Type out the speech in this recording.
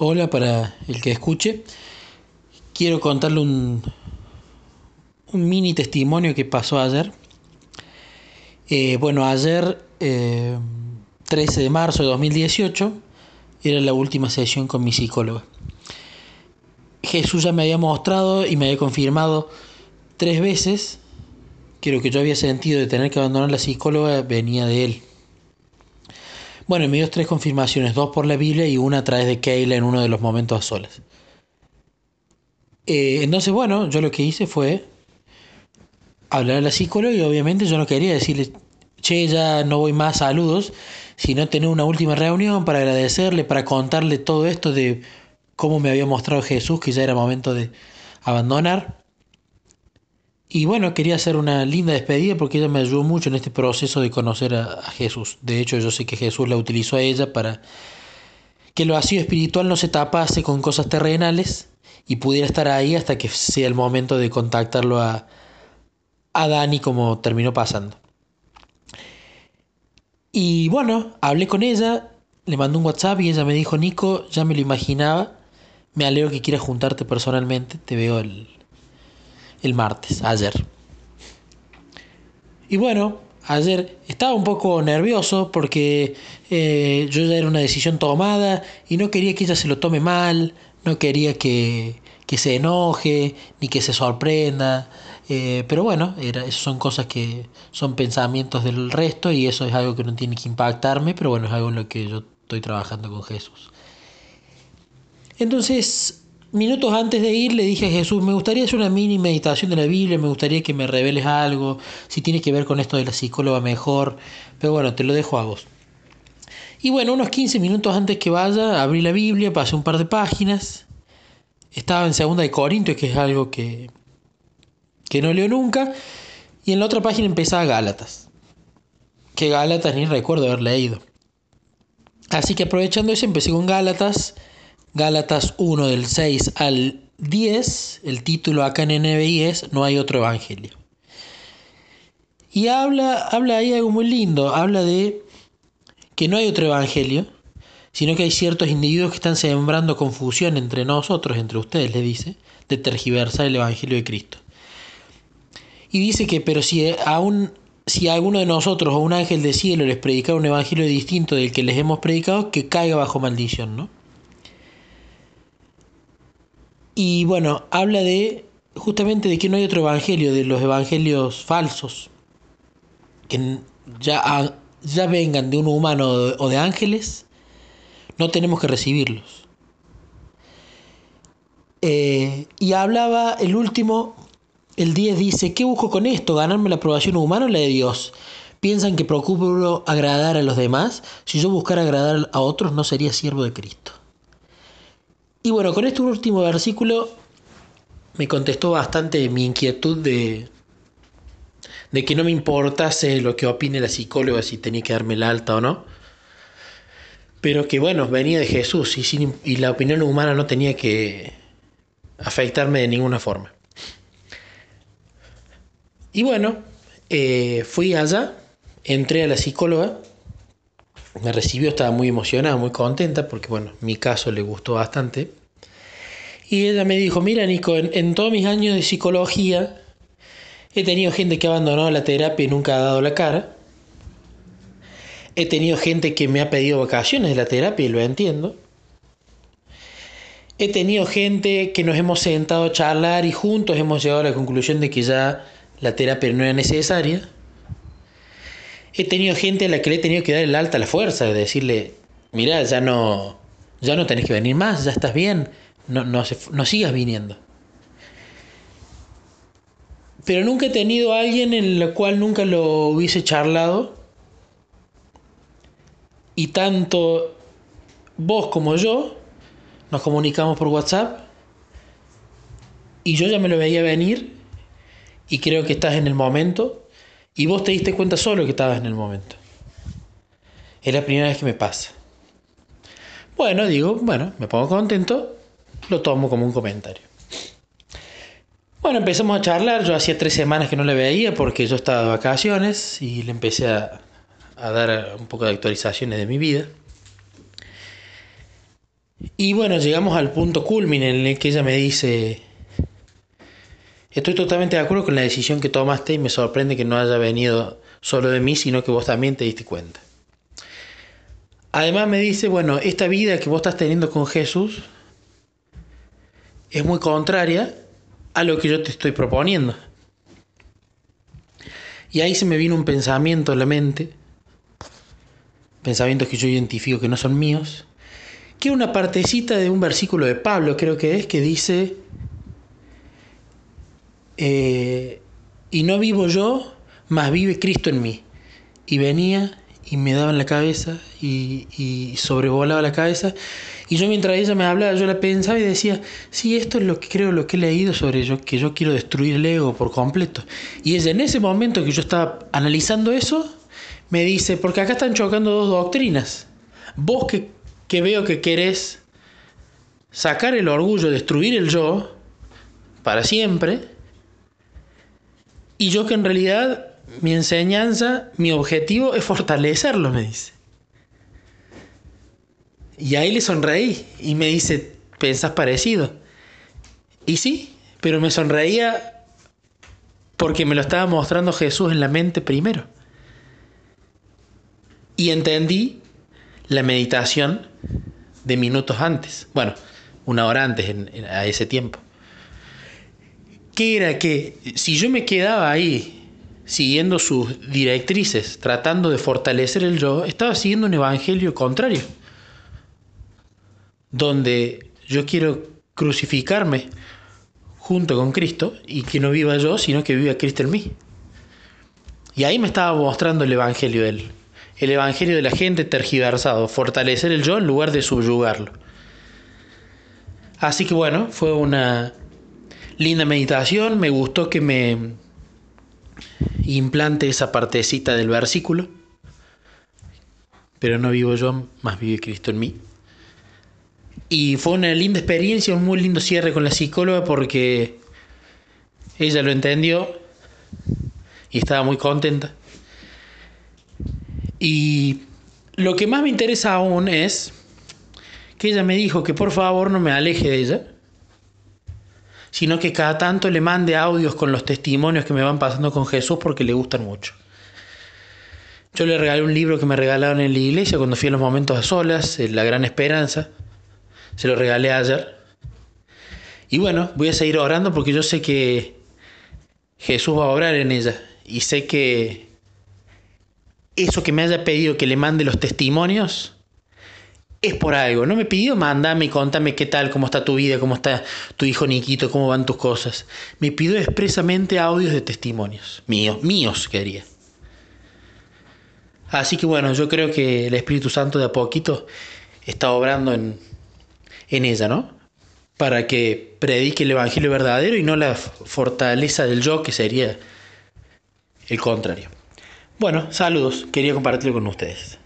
Hola para el que escuche. Quiero contarle un, un mini testimonio que pasó ayer. Eh, bueno, ayer, 13 eh, de marzo de 2018, era la última sesión con mi psicóloga. Jesús ya me había mostrado y me había confirmado tres veces que lo que yo había sentido de tener que abandonar la psicóloga venía de él. Bueno, me dio tres confirmaciones, dos por la Biblia y una a través de Keila en uno de los momentos a solas. Eh, entonces, bueno, yo lo que hice fue hablar a la psicóloga y obviamente yo no quería decirle, che, ya no voy más, saludos, sino tener una última reunión para agradecerle, para contarle todo esto de cómo me había mostrado Jesús, que ya era momento de abandonar. Y bueno, quería hacer una linda despedida porque ella me ayudó mucho en este proceso de conocer a, Jesús. De hecho, yo sé que Jesús la utilizó a ella para que lo vacío espiritual no se tapase con cosas terrenales y pudiera estar ahí hasta que sea el momento de contactarlo a, a Dani como terminó pasando. Y bueno, hablé con ella, le mandé un WhatsApp y ella me dijo, Nico, ya me lo imaginaba, me alegro que quieras juntarte personalmente, te veo el, el martes, ayer. Y bueno, ayer estaba un poco nervioso porque eh, yo ya era una decisión tomada y no quería que ella se lo tome mal, no quería que, que se enoje ni que se sorprenda. Eh, pero bueno, era, son cosas que son pensamientos del resto y eso es algo que no tiene que impactarme, pero bueno, es algo en lo que yo estoy trabajando con Jesús. Entonces, Minutos antes de ir le dije a Jesús, me gustaría hacer una mini meditación de la Biblia, me gustaría que me reveles algo, si tiene que ver con esto de la psicóloga mejor, pero bueno, te lo dejo a vos. Y bueno, unos 15 minutos antes que vaya, abrí la Biblia, pasé un par de páginas, estaba en segunda de Corintios, que es algo que, que no leo nunca, y en la otra página empezaba Gálatas, que Gálatas ni recuerdo haber leído. Así que aprovechando eso empecé con Gálatas, Gálatas 1 del 6 al 10, el título acá en NBI es No hay otro evangelio. Y habla, habla ahí algo muy lindo, habla de que no hay otro evangelio, sino que hay ciertos individuos que están sembrando confusión entre nosotros, entre ustedes, le dice, de tergiversar el evangelio de Cristo. Y dice que, pero si aún si a alguno de nosotros o un ángel de cielo les predicara un evangelio distinto del que les hemos predicado, que caiga bajo maldición, ¿no? Y bueno, habla de justamente de que no hay otro evangelio, de los evangelios falsos, que ya, ya vengan de un humano o de ángeles, no tenemos que recibirlos. Eh, y hablaba el último, el 10 dice, ¿qué busco con esto? ¿Ganarme la aprobación humana o la de Dios? ¿Piensan que procuro agradar a los demás? Si yo buscara agradar a otros, no sería siervo de Cristo. Y bueno, con este último versículo me contestó bastante mi inquietud de, de que no me importase lo que opine la psicóloga si tenía que darme la alta o no. Pero que bueno, venía de Jesús y, la opinión humana no tenía que afectarme de ninguna forma. Y bueno, eh, fui allá, entré a la psicóloga me recibió, estaba muy emocionada, muy contenta, porque bueno, mi caso le gustó bastante. Y ella me dijo, mira Nico, en, todos mis años de psicología he tenido gente que ha abandonado la terapia y nunca ha dado la cara. He tenido gente que me ha pedido vacaciones de la terapia y lo entiendo. He tenido gente que nos hemos sentado a charlar y juntos hemos llegado a la conclusión de que ya la terapia no era necesaria he tenido gente a la que le he tenido que dar el alta a la fuerza, de decirle, mira, ya no, ya no tenés que venir más, ya estás bien, no, no, no sigas viniendo. Pero nunca he tenido a alguien en el cual nunca lo hubiese charlado. Y tanto vos como yo nos comunicamos por WhatsApp. Y yo ya me lo veía venir. Y creo que estás en el momento y vos te diste cuenta solo que estabas en el momento. Es la primera vez que me pasa. Bueno, digo, bueno, me pongo contento, lo tomo como un comentario. Bueno, empezamos a charlar, yo hacía tres semanas que no le veía porque yo estaba de vacaciones y le empecé a, dar un poco de actualizaciones de mi vida. Y bueno, llegamos al punto culmine en el que ella me dice, estoy totalmente de acuerdo con la decisión que tomaste y me sorprende que no haya venido solo de mí, sino que vos también te diste cuenta. Además me dice, bueno, esta vida que vos estás teniendo con Jesús es muy contraria a lo que yo te estoy proponiendo. Y ahí se me vino un pensamiento a la mente, pensamientos que yo identifico que no son míos, que una partecita de un versículo de Pablo, creo que es, que dice, eh, y no vivo yo, mas vive Cristo en mí. Y venía y me daba en la cabeza y, sobrevolaba la cabeza. Y yo mientras ella me hablaba, yo la pensaba y decía, sí, esto es lo que creo, lo que he leído sobre ello, que yo quiero destruir el ego por completo. Y ella en ese momento que yo estaba analizando eso, me dice, porque acá están chocando dos doctrinas. Vos que, que veo que querés sacar el orgullo, destruir el yo, para siempre, y yo que en realidad mi enseñanza, mi objetivo es fortalecerlo, me dice. Y ahí le sonreí y me dice, ¿pensás parecido? Y sí, pero me sonreía porque me lo estaba mostrando Jesús en la mente primero. Y entendí la meditación de minutos antes, bueno, una hora antes a ese tiempo. Que era que si yo me quedaba ahí siguiendo sus directrices, tratando de fortalecer el yo, estaba siguiendo un evangelio contrario, donde yo quiero crucificarme junto con Cristo y que no viva yo, sino que viva Cristo en mí. Y ahí me estaba mostrando el evangelio de él, el evangelio de la gente tergiversado, fortalecer el yo en lugar de subyugarlo. Así que bueno, fue una linda meditación, me gustó que me implante esa partecita del versículo, pero no vivo yo, más vive Cristo en mí. Y fue una linda experiencia, un muy lindo cierre con la psicóloga porque ella lo entendió y estaba muy contenta. Y lo que más me interesa aún es que ella me dijo que por favor no me aleje de ella sino que cada tanto le mande audios con los testimonios que me van pasando con Jesús porque le gustan mucho. Yo le regalé un libro que me regalaron en la iglesia cuando fui a los momentos a solas, La Gran Esperanza. Se lo regalé ayer. Y bueno, voy a seguir orando porque yo sé que Jesús va a obrar en ella. Y sé que eso que me haya pedido que le mande los testimonios, es por algo. No me pidió mandame, contame qué tal, cómo está tu vida, cómo está tu hijo Niquito, cómo van tus cosas. Me pidió expresamente audios de testimonios. Míos, míos quería. Así que bueno, yo creo que el Espíritu Santo de a poquito está obrando en, en ella, ¿no? Para que predique el Evangelio verdadero y no la fortaleza del yo, que sería el contrario. Bueno, saludos, quería compartirlo con ustedes.